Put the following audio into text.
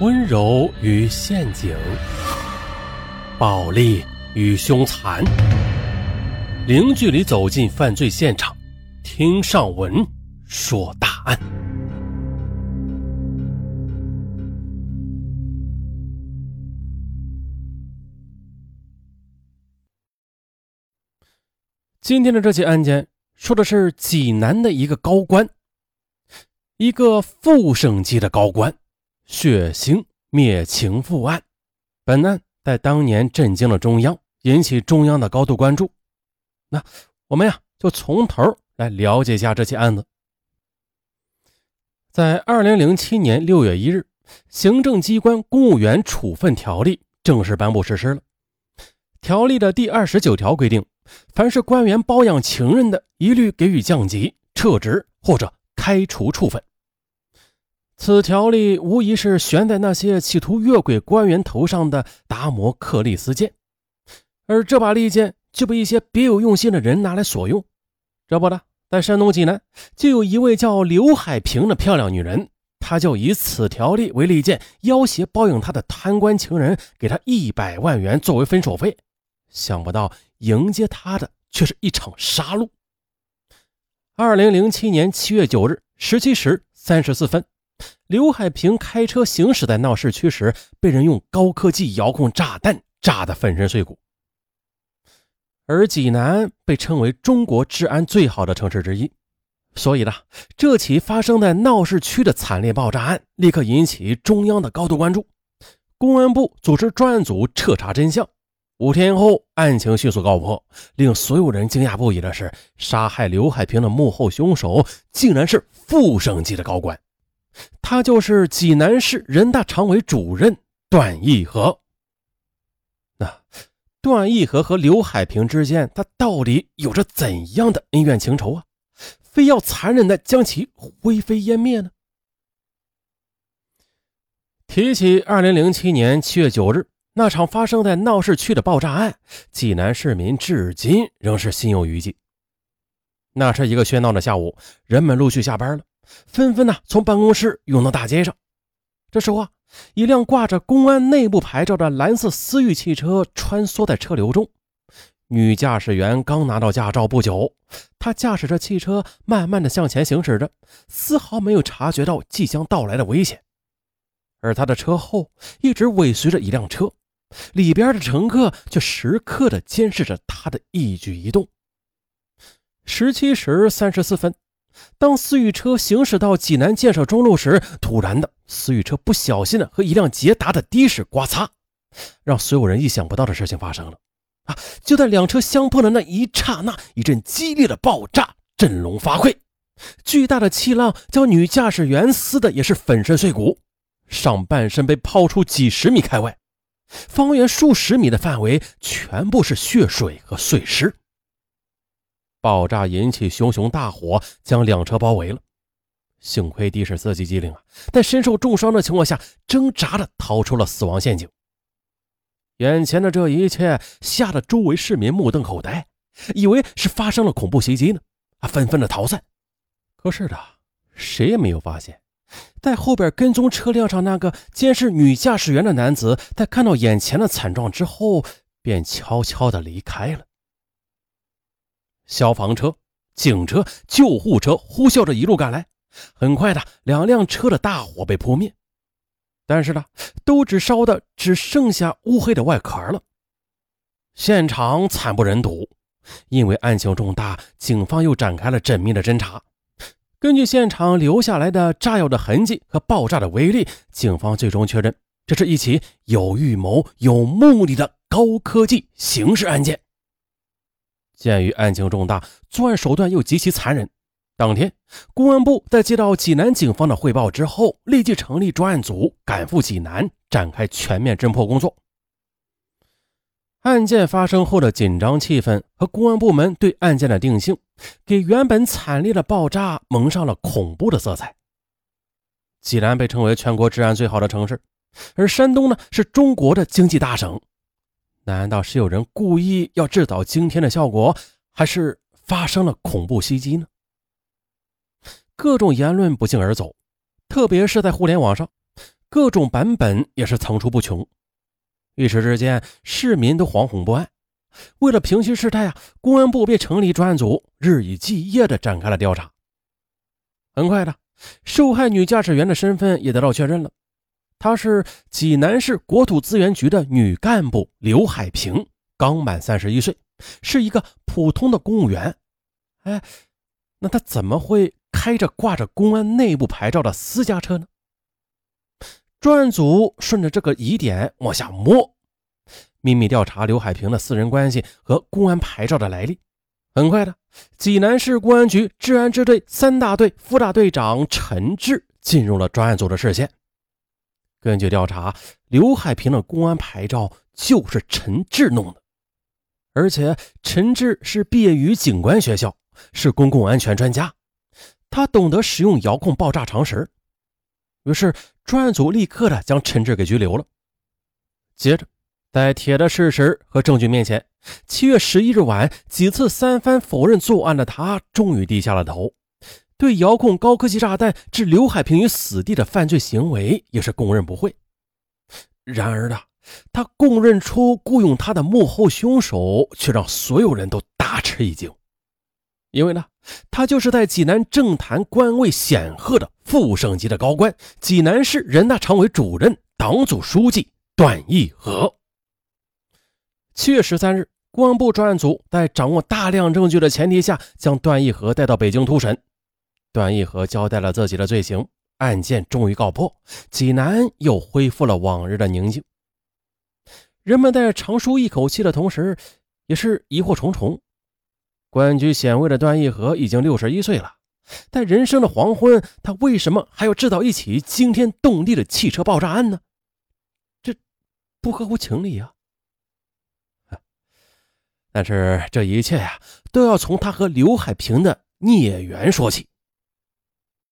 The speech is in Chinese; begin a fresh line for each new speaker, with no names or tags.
温柔与陷阱，暴力与凶残，零距离走进犯罪现场，听上文说大案。今天的这起案件说的是济南的一个高官，一个副省级的高官。血腥灭情妇案，本案在当年震惊了中央，引起中央的高度关注。那我们呀，就从头来了解一下这起案子。在二零零七年六月一日，行政机关公务员处分条例正式颁布实施了。条例的第二十九条规定，凡是官员包养情人的，一律给予降级、撤职或者开除处分。此条例无疑是悬在那些企图越轨官员头上的达摩克利斯剑，而这把利剑就被一些别有用心的人拿来所用。这不的，在山东济南就有一位叫刘海平的漂亮女人，她就以此条例为利剑，要挟包养她的贪官情人，给她一百万元作为分手费。想不到迎接她的却是一场杀戮。二零零七年七月九日十七时三十四分。刘海平开车行驶在闹市区时，被人用高科技遥控炸弹炸得粉身碎骨。而济南被称为中国治安最好的城市之一，所以呢，这起发生在闹市区的惨烈爆炸案立刻引起中央的高度关注。公安部组织专案组彻查真相。五天后，案情迅速告破。令所有人惊讶不已的是，杀害刘海平的幕后凶手竟然是副省级的高官。他就是济南市人大常委主任段义和。那段义和和刘海平之间，他到底有着怎样的恩怨情仇啊？非要残忍的将其灰飞烟灭呢？提起二零零七年七月九日那场发生在闹市区的爆炸案，济南市民至今仍是心有余悸。那是一个喧闹的下午，人们陆续下班了。纷纷呢从办公室涌到大街上。这时候啊，一辆挂着公安内部牌照的蓝色思域汽车穿梭在车流中。女驾驶员刚拿到驾照不久，她驾驶着汽车慢慢的向前行驶着，丝毫没有察觉到即将到来的危险。而她的车后一直尾随着一辆车，里边的乘客却时刻的监视着她的一举一动。十七时三十四分。当思域车行驶到济南建设中路时，突然的，思域车不小心的和一辆捷达的的士刮擦，让所有人意想不到的事情发生了。啊！就在两车相碰的那一刹那，一阵激烈的爆炸振聋发聩，巨大的气浪将女驾驶员撕的也是粉身碎骨，上半身被抛出几十米开外，方圆数十米的范围全部是血水和碎尸。爆炸引起熊熊大火，将两车包围了。幸亏的士司机机灵啊，在身受重伤的情况下，挣扎着逃出了死亡陷阱。眼前的这一切吓得周围市民目瞪口呆，以为是发生了恐怖袭击呢，啊，纷纷的逃散。可是的，谁也没有发现，在后边跟踪车辆上那个监视女驾驶员的男子，在看到眼前的惨状之后，便悄悄的离开了。消防车、警车、救护车呼啸着一路赶来，很快的，两辆车的大火被扑灭，但是呢，都只烧的只剩下乌黑的外壳了。现场惨不忍睹，因为案情重大，警方又展开了缜密的侦查。根据现场留下来的炸药的痕迹和爆炸的威力，警方最终确认，这是一起有预谋、有目的的高科技刑事案件。鉴于案情重大，作案手段又极其残忍，当天公安部在接到济南警方的汇报之后，立即成立专案组，赶赴济南展开全面侦破工作。案件发生后的紧张气氛和公安部门对案件的定性，给原本惨烈的爆炸蒙上了恐怖的色彩。济南被称为全国治安最好的城市，而山东呢是中国的经济大省。难道是有人故意要制造惊天的效果，还是发生了恐怖袭击呢？各种言论不胫而走，特别是在互联网上，各种版本也是层出不穷。一时之间，市民都惶恐不安。为了平息事态啊，公安部便成立专案组，日以继夜地展开了调查。很快的，受害女驾驶员的身份也得到确认了，她是济南市国土资源局的女干部刘海平，刚满三十一岁，是一个普通的公务员。哎，那她怎么会开着挂着公安内部牌照的私家车呢？专案组顺着这个疑点往下摸，秘密调查刘海平的私人关系和公安牌照的来历。很快的，济南市公安局治安支队三大队副大队长陈志进入了专案组的视线。根据调查，刘海平的公安牌照就是陈志弄的，而且陈志是毕业于警官学校，是公共安全专家，他懂得使用遥控爆炸常识。于是，专案组立刻的将陈志给拘留了。接着。在铁的事实和证据面前，七月十一日晚，几次三番否认作案的他，终于低下了头。对遥控高科技炸弹置刘海平于死地的犯罪行为，也是供认不讳。然而呢，他供认出雇佣他的幕后凶手，却让所有人都大吃一惊。因为呢，他就是在济南政坛官位显赫的副省级的高官，济南市人大常委主任、党组书记段义和。七月十三日，公安部专案组在掌握大量证据的前提下，将段义和带到北京突审。段义和交代了自己的罪行，案件终于告破，济南又恢复了往日的宁静。人们在长舒一口气的同时，也是疑惑重重。官居显位的段义和已经六十一岁了，在人生的黄昏，他为什么还要制造一起惊天动地的汽车爆炸案呢？这不合乎情理啊！但是这一切呀，都要从他和刘海平的孽缘说起。